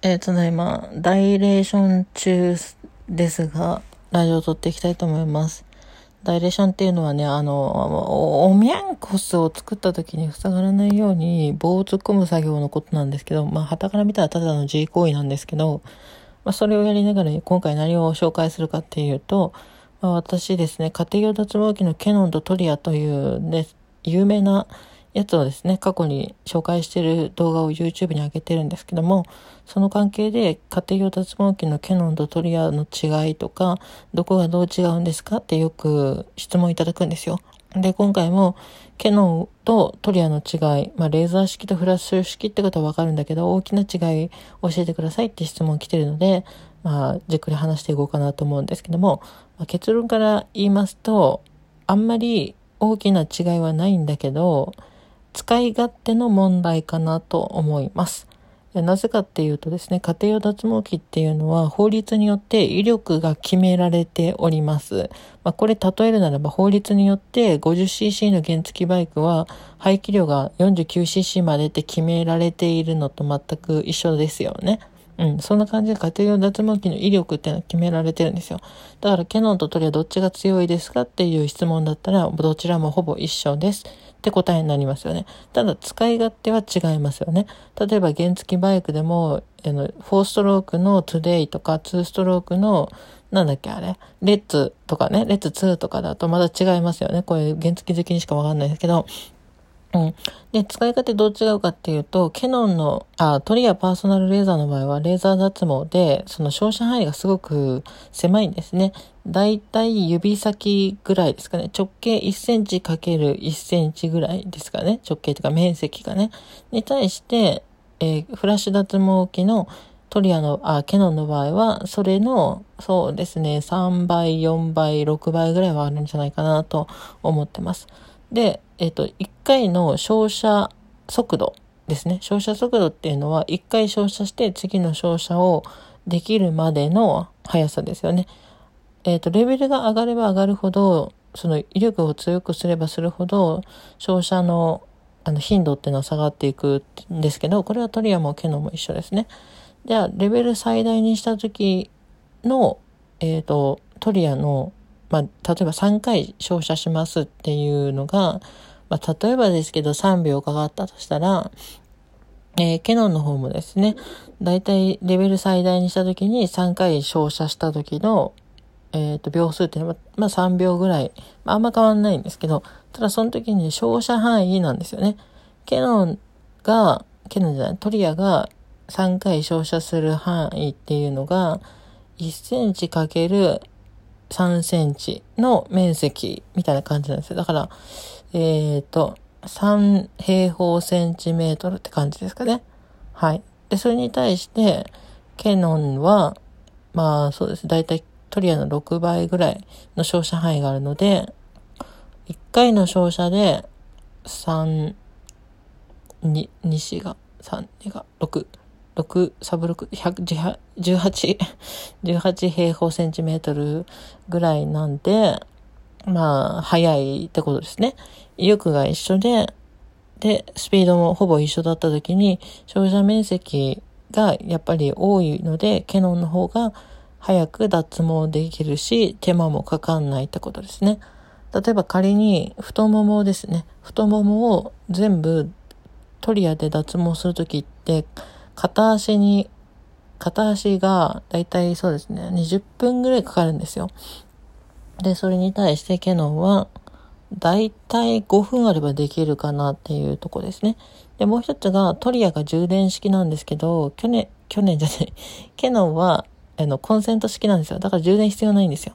えー、ただいま、ダイレーション中ですが、ラジオを撮っていきたいと思います。ダイレーションっていうのはね、あの、おみゃんこすを作った時に塞がらないように棒を突っ込む作業のことなんですけど、まあ、旗から見たらただの G 行為なんですけど、まあ、それをやりながら今回何を紹介するかっていうと、まあ、私ですね、家庭用脱毛器のケノンとトリアというね、有名なやつをですね、過去に紹介してる動画を YouTube に上げてるんですけども、その関係で家庭用脱毛器のキャノンとトリアの違いとか、どこがどう違うんですか？ってよく質問いただくんですよ。で、今回もケノンとトリアの違い、まあ、レーザー式とフラッシュ式ってことはわかるんだけど、大きな違い教えてくださいって質問来てるので、まあ、じっくり話していこうかなと思うんですけども、まあ、結論から言いますと、あんまり大きな違いはないんだけど、使い勝手の問題かなと思います。なぜかっていうとですね、家庭用脱毛器っていうのは法律によって威力が決められております。まあ、これ例えるならば法律によって 50cc の原付バイクは排気量が 49cc までって決められているのと全く一緒ですよね。うん、そんな感じで家庭用脱毛器の威力っていうのは決められてるんですよ。だからケノンとトリアはどっちが強いですかっていう質問だったら、どちらもほぼ一緒です。って答えになりますよね。ただ、使い勝手は違いますよね。例えば、原付バイクでも、あの、4ストロークのトゥデイとか、2ストロークの、なんだっけあれ、レッツとかね、レッツ2とかだとまだ違いますよね。こういう原付好きにしかわかんないですけど、うん。で、使い方どう違うかっていうと、ケノンの、あ、トリアパーソナルレーザーの場合は、レーザー脱毛で、その照射範囲がすごく狭いんですね。だいたい指先ぐらいですかね。直径1センチかける1センチぐらいですかね。直径というか面積がね。に対して、えー、フラッシュ脱毛器のトリアの、あ、ケノンの場合は、それの、そうですね、3倍、4倍、6倍ぐらいはあるんじゃないかなと思ってます。で、えっ、ー、と、1回の照射速度ですね。照射速度っていうのは、1回照射して次の照射をできるまでの速さですよね。えっ、ー、と、レベルが上がれば上がるほど、その威力を強くすればするほど、照射のあの頻度っていうのは下がっていくんですけど、これはトリアもケノも一緒ですね。じゃあ、レベル最大にした時の、えっ、ー、と、トリアのまあ、例えば3回照射しますっていうのが、まあ、例えばですけど3秒かかったとしたら、えー、ケノンの方もですね、だいたいレベル最大にしたときに3回照射した時の、えっ、ー、と、秒数っていうのは、まあ、3秒ぐらい、まあ、あんま変わんないんですけど、ただその時に照射範囲なんですよね。ケノンが、ケノンじゃない、トリアが3回照射する範囲っていうのが、1センチかける3センチの面積みたいな感じなんですよ。だから、えっ、ー、と、3平方センチメートルって感じですかね。はい。で、それに対して、ケノンは、まあそうです。だいたいトリアの6倍ぐらいの照射範囲があるので、1回の照射で3、2、2子が、3、2が6。6、サブ6、100、18、18 平方センチメートルぐらいなんで、まあ、速いってことですね。威力が一緒で、で、スピードもほぼ一緒だった時に、照射面積がやっぱり多いので、ケノンの方が早く脱毛できるし、手間もかかんないってことですね。例えば仮に太ももですね。太ももを全部トリアで脱毛するときって、片足に、片足がだいたいそうですね、20分ぐらいかかるんですよ。で、それに対してケノンは、だいたい5分あればできるかなっていうとこですね。で、もう一つがトリアが充電式なんですけど、去年、去年じゃない、ケノンは、あの、コンセント式なんですよ。だから充電必要ないんですよ。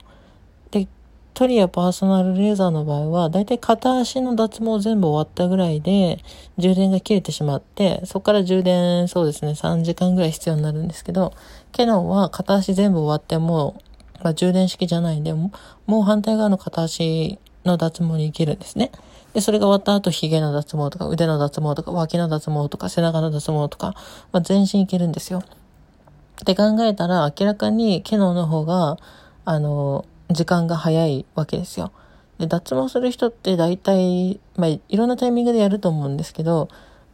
で、トリアパーソナルレーザーの場合は、だいたい片足の脱毛全部終わったぐらいで、充電が切れてしまって、そこから充電、そうですね、3時間ぐらい必要になるんですけど、ケノンは片足全部終わっても、まあ、充電式じゃないんで、もう反対側の片足の脱毛に行けるんですね。で、それが終わった後、髭の脱毛とか、腕の脱毛とか、脇の脱毛とか、背中の脱毛とか、まあ、全身いけるんですよ。って考えたら、明らかにケノンの方が、あの、時間が早いわけですよ。で脱毛する人って大体、まあ、いろんなタイミングでやると思うんですけど、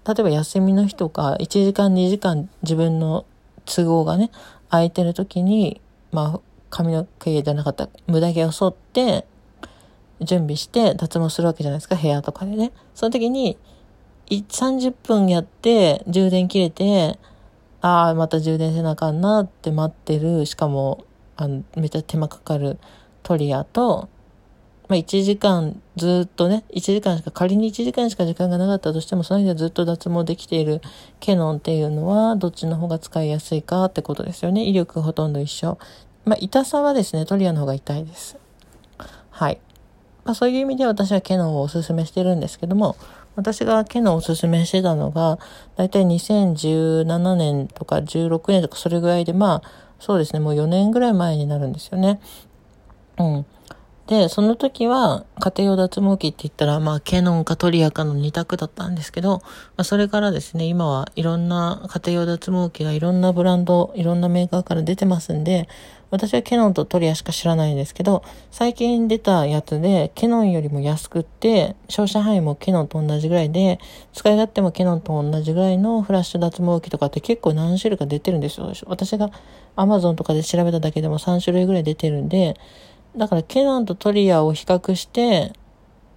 例えば休みの日とか、1時間2時間自分の都合がね、空いてる時に、まあ、髪の毛じゃなかった無駄毛を剃って、準備して脱毛するわけじゃないですか、部屋とかでね。その時に、30分やって充電切れて、ああ、また充電せなあかんなって待ってる、しかも、あの、めっちゃ手間かかるトリアと、まあ、1時間ずっとね、1時間しか、仮に1時間しか時間がなかったとしても、その間ずっと脱毛できているケノンっていうのは、どっちの方が使いやすいかってことですよね。威力ほとんど一緒。まあ、痛さはですね、トリアの方が痛いです。はい。まあ、そういう意味で私はケノンをおすすめしてるんですけども、私がケノンをおすすめしてたのが、だいたい2017年とか16年とかそれぐらいで、まあ、そうですね、もう4年ぐらい前になるんですよね。うん。で、その時は家庭用脱毛器って言ったら、まあ、ケノンかトリアかの2択だったんですけど、まあ、それからですね、今はいろんな家庭用脱毛器がいろんなブランド、いろんなメーカーから出てますんで、私はケノンとトリアしか知らないんですけど、最近出たやつで、ケノンよりも安くって、照射範囲もケノンと同じぐらいで、使い勝手もケノンと同じぐらいのフラッシュ脱毛器とかって結構何種類か出てるんですよ。私が Amazon とかで調べただけでも3種類ぐらい出てるんで、だからケノンとトリアを比較して、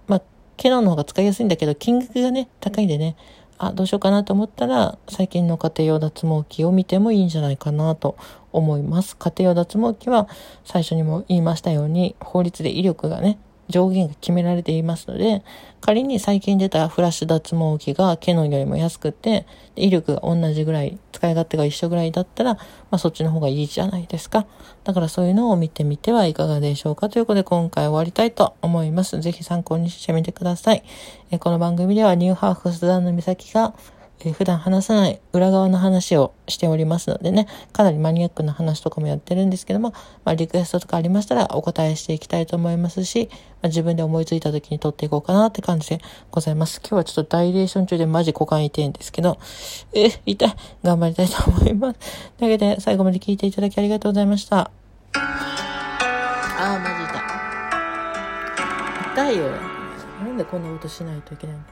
まあ、ケノンの方が使いやすいんだけど、金額がね、高いんでね、あ、どうしようかなと思ったら、最近の家庭用脱毛器を見てもいいんじゃないかなと思います。家庭用脱毛器は、最初にも言いましたように、法律で威力がね、上限が決められていますので、仮に最近出たフラッシュ脱毛器がケノンよりも安くて、威力が同じぐらい、使い勝手が一緒ぐらいだったら、まあそっちの方がいいじゃないですか。だからそういうのを見てみてはいかがでしょうかということで今回終わりたいと思います。ぜひ参考にしてみてください。えこの番組ではニューハーフスダンの岬がえ普段話さない裏側の話をしておりますのでね、かなりマニアックな話とかもやってるんですけども、まあ、リクエストとかありましたらお答えしていきたいと思いますし、まあ、自分で思いついた時に撮っていこうかなって感じでございます。今日はちょっとダイレーション中でマジ股間痛いんですけど、え、痛い。頑張りたいと思います。というわけで、最後まで聞いていただきありがとうございました。あー、マジ痛い。痛いよ。なんでこんな音しないといけないの？